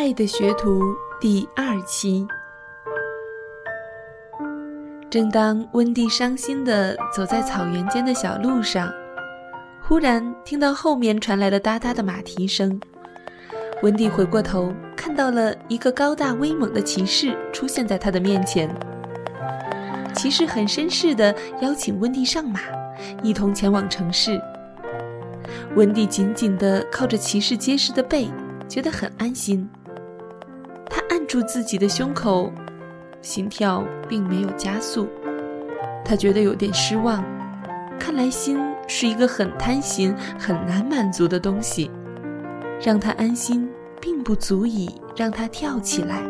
爱的学徒》第二期。正当温蒂伤心地走在草原间的小路上，忽然听到后面传来了哒哒的马蹄声。温蒂回过头，看到了一个高大威猛的骑士出现在他的面前。骑士很绅士地邀请温蒂上马，一同前往城市。温蒂紧紧地靠着骑士结实的背，觉得很安心。住自己的胸口，心跳并没有加速。他觉得有点失望，看来心是一个很贪心、很难满足的东西。让他安心，并不足以让他跳起来。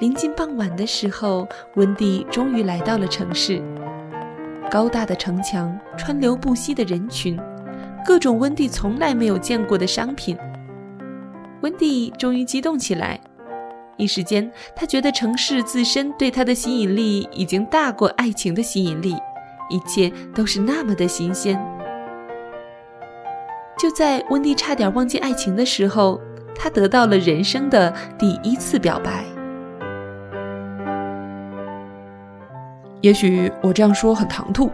临近傍晚的时候，温蒂终于来到了城市。高大的城墙，川流不息的人群，各种温蒂从来没有见过的商品。温蒂终于激动起来，一时间，他觉得城市自身对他的吸引力已经大过爱情的吸引力，一切都是那么的新鲜。就在温蒂差点忘记爱情的时候，他得到了人生的第一次表白。也许我这样说很唐突，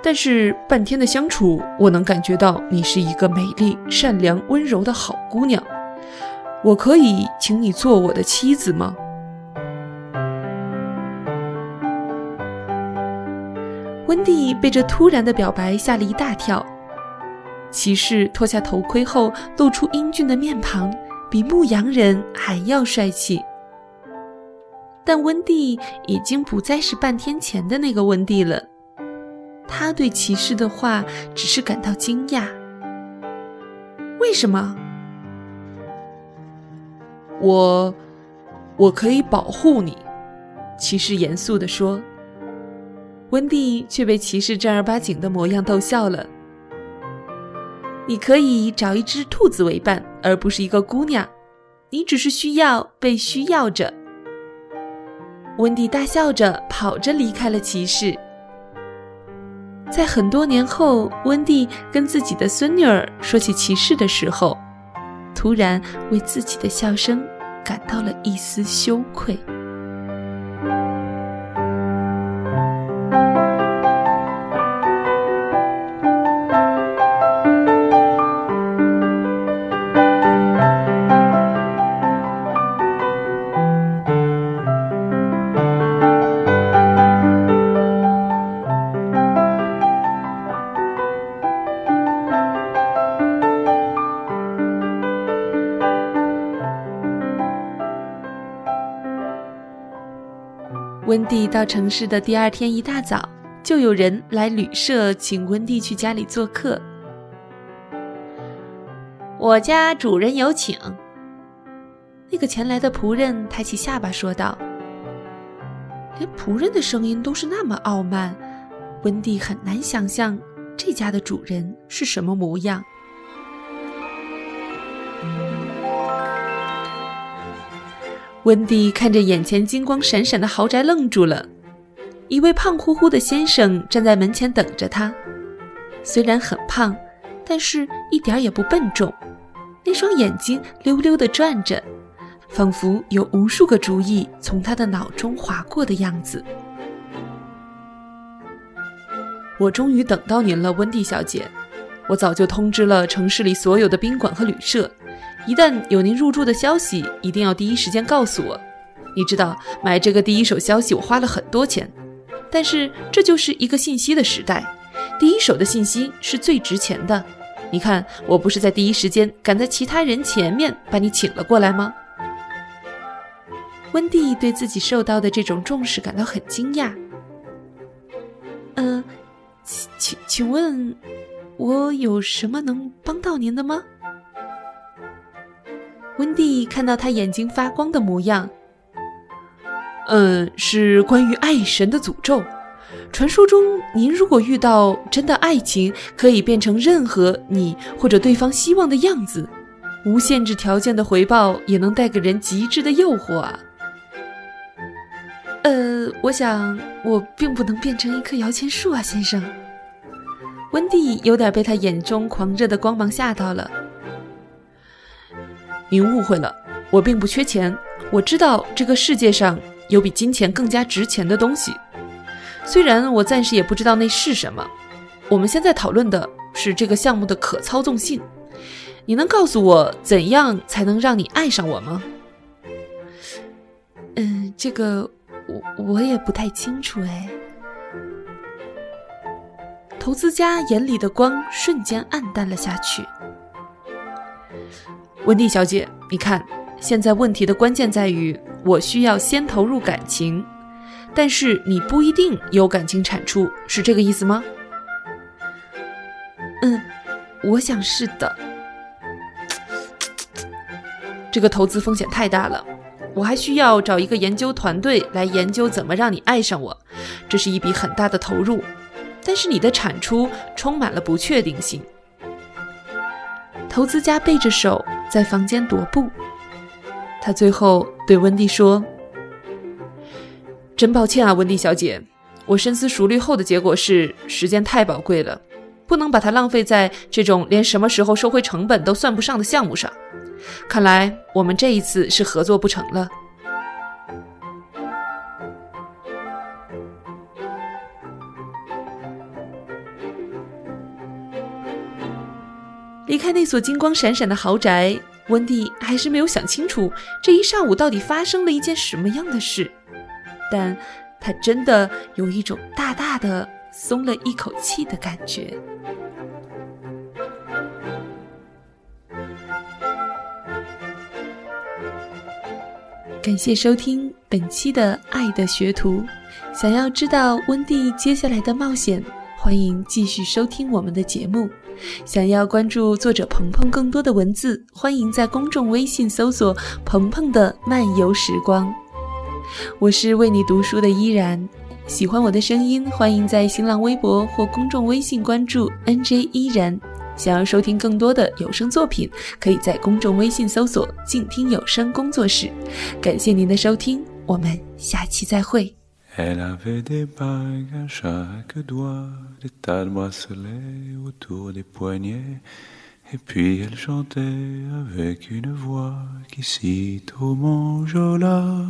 但是半天的相处，我能感觉到你是一个美丽、善良、温柔的好姑娘。我可以请你做我的妻子吗？温蒂被这突然的表白吓了一大跳。骑士脱下头盔后，露出英俊的面庞，比牧羊人还要帅气。但温蒂已经不再是半天前的那个温蒂了，他对骑士的话只是感到惊讶。为什么？我，我可以保护你，骑士严肃地说。温蒂却被骑士正儿八经的模样逗笑了。你可以找一只兔子为伴，而不是一个姑娘。你只是需要被需要着。温蒂大笑着跑着离开了骑士。在很多年后，温蒂跟自己的孙女儿说起骑士的时候，突然为自己的笑声感到了一丝羞愧。温蒂到城市的第二天一大早，就有人来旅社请温蒂去家里做客。我家主人有请。那个前来的仆人抬起下巴说道：“连仆人的声音都是那么傲慢，温蒂很难想象这家的主人是什么模样。”温蒂看着眼前金光闪闪的豪宅，愣住了。一位胖乎乎的先生站在门前等着他，虽然很胖，但是一点也不笨重。那双眼睛溜溜地转着，仿佛有无数个主意从他的脑中划过的样子。我终于等到您了，温蒂小姐。我早就通知了城市里所有的宾馆和旅社。一旦有您入住的消息，一定要第一时间告诉我。你知道，买这个第一手消息我花了很多钱，但是这就是一个信息的时代，第一手的信息是最值钱的。你看，我不是在第一时间赶在其他人前面把你请了过来吗？温蒂对自己受到的这种重视感到很惊讶。嗯，请请请问，我有什么能帮到您的吗？温蒂看到他眼睛发光的模样。嗯，是关于爱神的诅咒。传说中，您如果遇到真的爱情，可以变成任何你或者对方希望的样子，无限制条件的回报也能带给人极致的诱惑啊。呃，我想我并不能变成一棵摇钱树啊，先生。温蒂有点被他眼中狂热的光芒吓到了。您误会了，我并不缺钱。我知道这个世界上有比金钱更加值钱的东西，虽然我暂时也不知道那是什么。我们现在讨论的是这个项目的可操纵性。你能告诉我怎样才能让你爱上我吗？嗯，这个我我也不太清楚哎。投资家眼里的光瞬间暗淡了下去。温蒂小姐，你看，现在问题的关键在于，我需要先投入感情，但是你不一定有感情产出，是这个意思吗？嗯，我想是的。这个投资风险太大了，我还需要找一个研究团队来研究怎么让你爱上我，这是一笔很大的投入。但是你的产出充满了不确定性。投资家背着手在房间踱步，他最后对温蒂说：“真抱歉啊，温蒂小姐，我深思熟虑后的结果是，时间太宝贵了，不能把它浪费在这种连什么时候收回成本都算不上的项目上。看来我们这一次是合作不成了。”离开那所金光闪闪的豪宅，温蒂还是没有想清楚这一上午到底发生了一件什么样的事，但他真的有一种大大的松了一口气的感觉。感谢收听本期的《爱的学徒》，想要知道温蒂接下来的冒险，欢迎继续收听我们的节目。想要关注作者鹏鹏更多的文字，欢迎在公众微信搜索“鹏鹏的漫游时光”。我是为你读书的依然，喜欢我的声音，欢迎在新浪微博或公众微信关注 “nj 依然”。想要收听更多的有声作品，可以在公众微信搜索“静听有声工作室”。感谢您的收听，我们下期再会。Elle avait des bagues à chaque doigt, des tas de bracelets autour des poignets, et puis elle chantait avec une voix qui cite au manjola.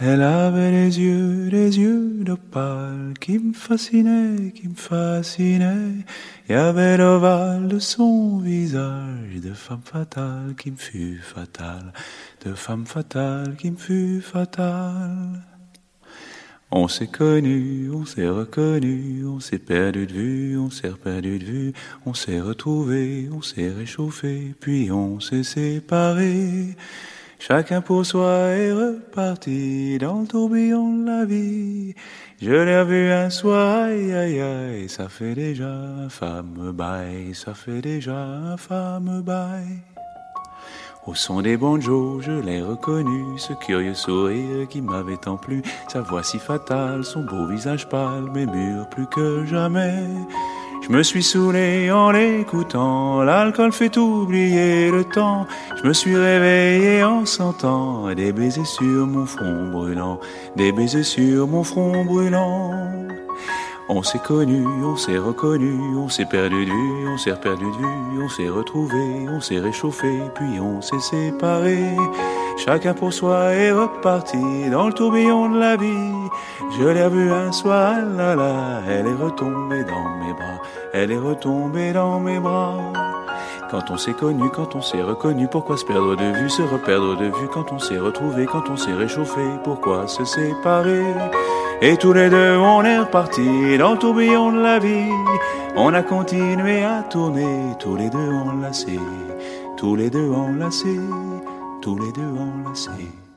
Elle avait les yeux, les yeux d'opale qui me fascinaient, qui me fascinaient. Il y avait l'ovale de son visage de femme fatale qui me fut fatale, de femme fatale qui me fut fatale. On s'est connu, on s'est reconnu, on s'est perdu de vue, on s'est perdu de vue, on s'est retrouvé, on s'est réchauffé, puis on s'est séparé. Chacun pour soi est reparti dans le tourbillon de la vie. Je l'ai vu un soir, aïe aïe aïe, ça fait déjà un femme bail, ça fait déjà un femme bail. Au son des banjos, je l'ai reconnu, ce curieux sourire qui m'avait tant plu, sa voix si fatale, son beau visage pâle, mais mûr plus que jamais. Je me suis saoulé en l'écoutant, l'alcool fait oublier le temps. Je me suis réveillé en sentant des baisers sur mon front brûlant, des baisers sur mon front brûlant. On s'est connu, on s'est reconnu, on s'est perdu de vue, on s'est perdu de vue, on s'est retrouvé, on s'est réchauffé, puis on s'est séparé. Chacun pour soi est reparti dans le tourbillon de la vie. Je l'ai vue un soir, là là, elle est retombée dans mes bras, elle est retombée dans mes bras. Quand on s'est connu, quand on s'est reconnu, pourquoi se perdre de vue, se reperdre de vue Quand on s'est retrouvé, quand on s'est réchauffé, pourquoi se séparer? Et tous les deux, on est repartis dans le tourbillon de la vie. On a continué à tourner, tous les deux enlacés, tous les deux enlacés, tous les deux enlacés.